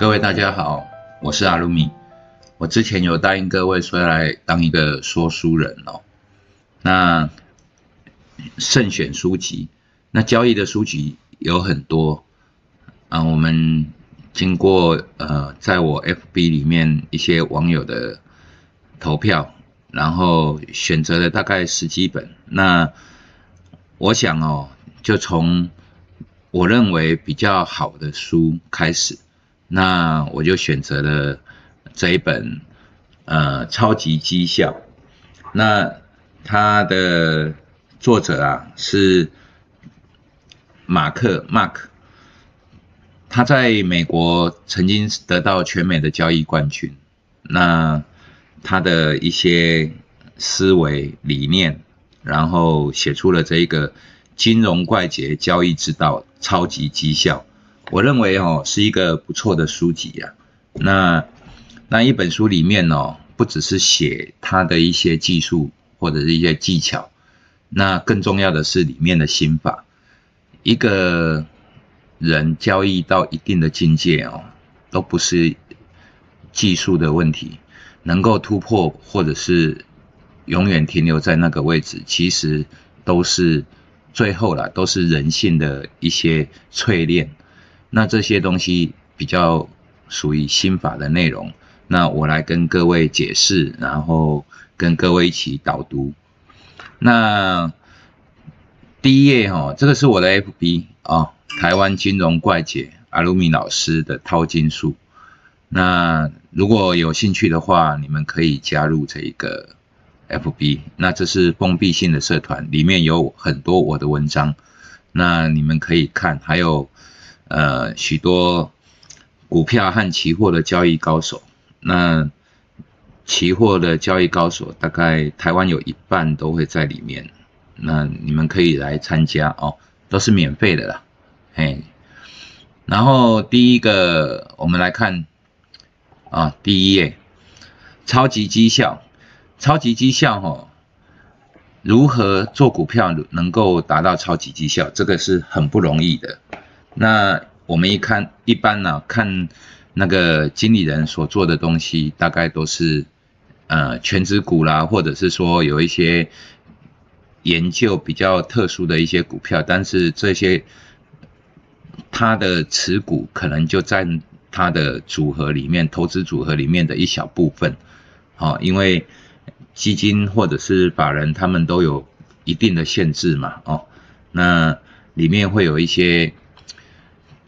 各位大家好，我是阿鲁米。我之前有答应各位说要来当一个说书人哦。那慎选书籍，那交易的书籍有很多啊。我们经过呃，在我 FB 里面一些网友的投票，然后选择了大概十几本。那我想哦，就从我认为比较好的书开始，那我就选择了这一本，呃，超级绩效。那它的作者啊是马克 Mark，他在美国曾经得到全美的交易冠军。那他的一些思维理念，然后写出了这一个。金融怪杰交易之道，超级绩效，我认为哦是一个不错的书籍呀。那那一本书里面哦，不只是写他的一些技术或者是一些技巧，那更重要的是里面的心法。一个人交易到一定的境界哦，都不是技术的问题，能够突破或者是永远停留在那个位置，其实都是。最后啦，都是人性的一些淬炼。那这些东西比较属于心法的内容。那我来跟各位解释，然后跟各位一起导读。那第一页哈，这个是我的 FB 啊，台湾金融怪姐阿鲁米老师的淘金术。那如果有兴趣的话，你们可以加入这一个。FB，那这是封闭性的社团，里面有很多我的文章，那你们可以看，还有呃许多股票和期货的交易高手，那期货的交易高手大概台湾有一半都会在里面，那你们可以来参加哦，都是免费的啦，嘿，然后第一个我们来看啊，第一页，超级绩效。超级绩效哈，如何做股票能够达到超级绩效？这个是很不容易的。那我们一看，一般呢看那个经理人所做的东西，大概都是呃全职股啦，或者是说有一些研究比较特殊的一些股票，但是这些他的持股可能就占他的组合里面投资组合里面的一小部分，好，因为。基金或者是法人，他们都有一定的限制嘛，哦，那里面会有一些，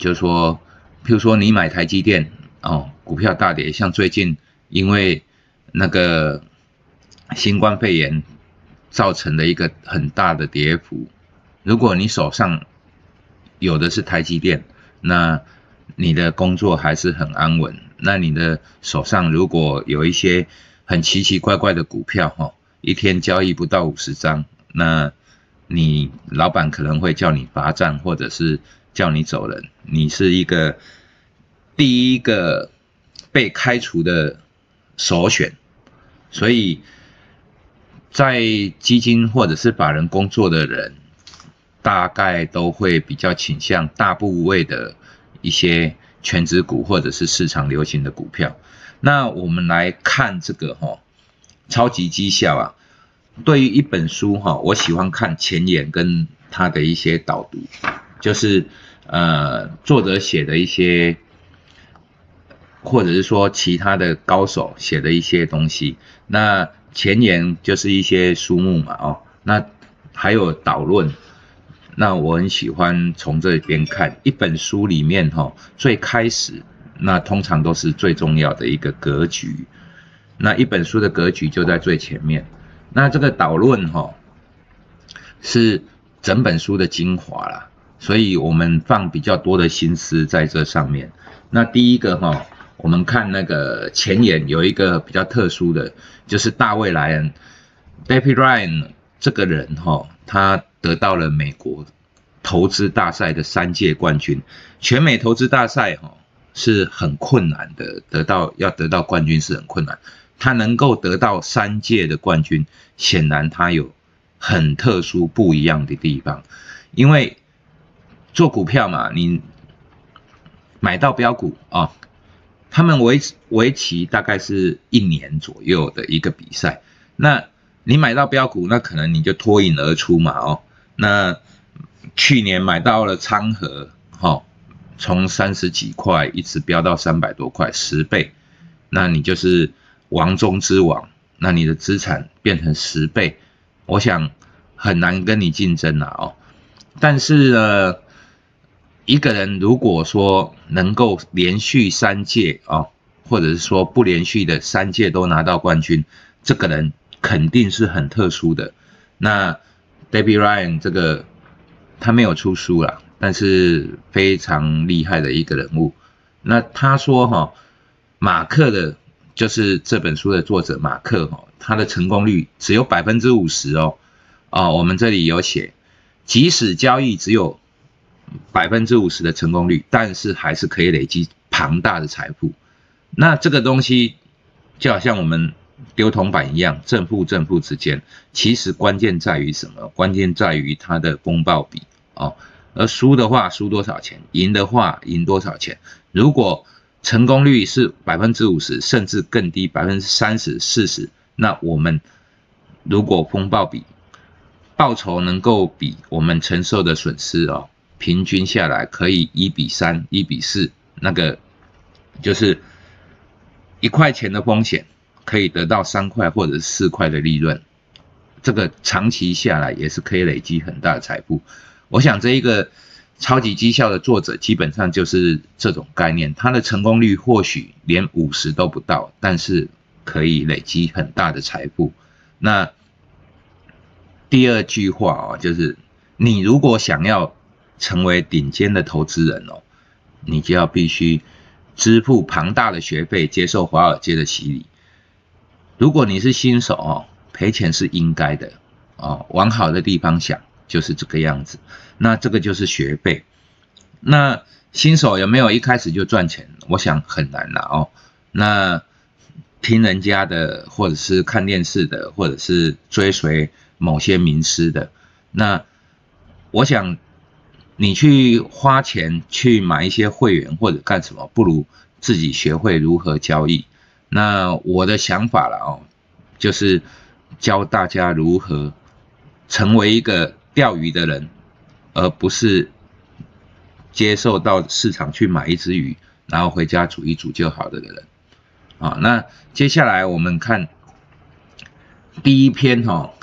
就是说，譬如说你买台积电，哦，股票大跌，像最近因为那个新冠肺炎造成的一个很大的跌幅，如果你手上有的是台积电，那你的工作还是很安稳，那你的手上如果有一些。很奇奇怪怪的股票哈，一天交易不到五十张，那你老板可能会叫你罚站，或者是叫你走人，你是一个第一个被开除的首选，所以在基金或者是法人工作的人，大概都会比较倾向大部位的一些全职股或者是市场流行的股票。那我们来看这个哈，超级绩效啊。对于一本书哈，我喜欢看前言跟他的一些导读，就是呃作者写的一些，或者是说其他的高手写的一些东西。那前言就是一些书目嘛哦，那还有导论。那我很喜欢从这边看一本书里面哈，最开始。那通常都是最重要的一个格局，那一本书的格局就在最前面。那这个导论哈，是整本书的精华啦，所以我们放比较多的心思在这上面。那第一个哈，我们看那个前言有一个比较特殊的，就是大卫莱恩 （David Ryan） 这个人哈，他得到了美国投资大赛的三届冠军，全美投资大赛哈。是很困难的，得到要得到冠军是很困难。他能够得到三届的冠军，显然他有很特殊不一样的地方。因为做股票嘛，你买到标股啊，他们为为期大概是一年左右的一个比赛。那你买到标股，那可能你就脱颖而出嘛哦。那去年买到了昌河，哈，从三十几块一直飙到三百多块，十倍，那你就是王中之王。那你的资产变成十倍，我想很难跟你竞争了哦。但是呢，一个人如果说能够连续三届啊，或者是说不连续的三届都拿到冠军，这个人肯定是很特殊的。那 Debbie Ryan 这个他没有出书了，但是非常厉害的一个人物。那他说哈，马克的。就是这本书的作者马克哈，他的成功率只有百分之五十哦，哦，我们这里有写，即使交易只有百分之五十的成功率，但是还是可以累积庞大的财富。那这个东西就好像我们丢铜板一样，正负正负之间，其实关键在于什么？关键在于它的公报比哦。而输的话输多少钱，赢的话赢多少钱？如果成功率是百分之五十，甚至更低，百分之三十、四十。那我们如果风暴比报酬能够比我们承受的损失哦，平均下来可以一比三、一比四，那个就是一块钱的风险可以得到三块或者四块的利润，这个长期下来也是可以累积很大的财富。我想这一个。超级绩效的作者基本上就是这种概念，他的成功率或许连五十都不到，但是可以累积很大的财富。那第二句话哦，就是你如果想要成为顶尖的投资人哦，你就要必须支付庞大的学费，接受华尔街的洗礼。如果你是新手哦，赔钱是应该的哦，往好的地方想。就是这个样子，那这个就是学费。那新手有没有一开始就赚钱？我想很难了哦。那听人家的，或者是看电视的，或者是追随某些名师的，那我想你去花钱去买一些会员或者干什么，不如自己学会如何交易。那我的想法了哦，就是教大家如何成为一个。钓鱼的人，而不是接受到市场去买一只鱼，然后回家煮一煮就好的人。啊，那接下来我们看第一篇哈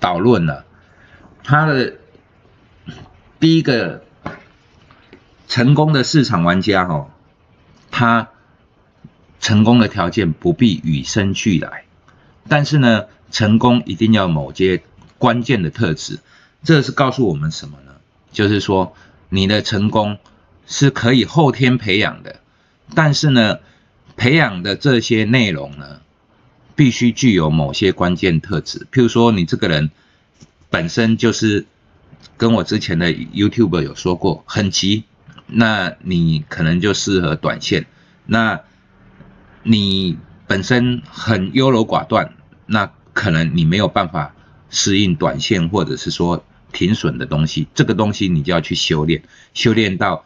导论了，他的第一个成功的市场玩家哈，他成功的条件不必与生俱来，但是呢，成功一定要某些关键的特质。这是告诉我们什么呢？就是说，你的成功是可以后天培养的，但是呢，培养的这些内容呢，必须具有某些关键特质。譬如说，你这个人本身就是跟我之前的 YouTube 有说过很急，那你可能就适合短线。那你本身很优柔寡断，那可能你没有办法适应短线，或者是说。停损的东西，这个东西你就要去修炼，修炼到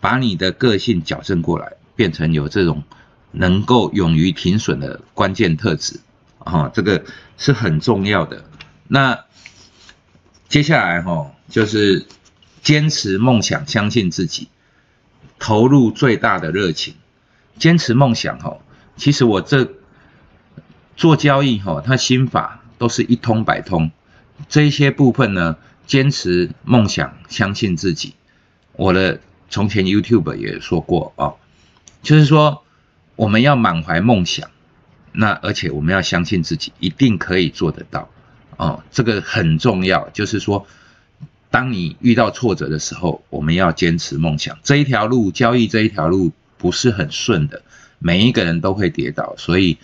把你的个性矫正过来，变成有这种能够勇于停损的关键特质啊，这个是很重要的。那接下来哈，就是坚持梦想，相信自己，投入最大的热情，坚持梦想哈。其实我这做交易哈，他心法都是一通百通，这一些部分呢。坚持梦想，相信自己。我的从前 YouTube 也说过啊，就是说我们要满怀梦想，那而且我们要相信自己一定可以做得到哦，这个很重要。就是说，当你遇到挫折的时候，我们要坚持梦想。这一条路，交易这一条路不是很顺的，每一个人都会跌倒，所以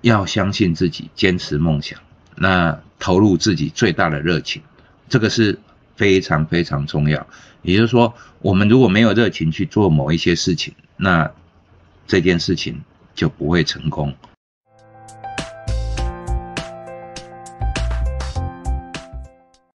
要相信自己，坚持梦想，那投入自己最大的热情。这个是非常非常重要，也就是说，我们如果没有热情去做某一些事情，那这件事情就不会成功。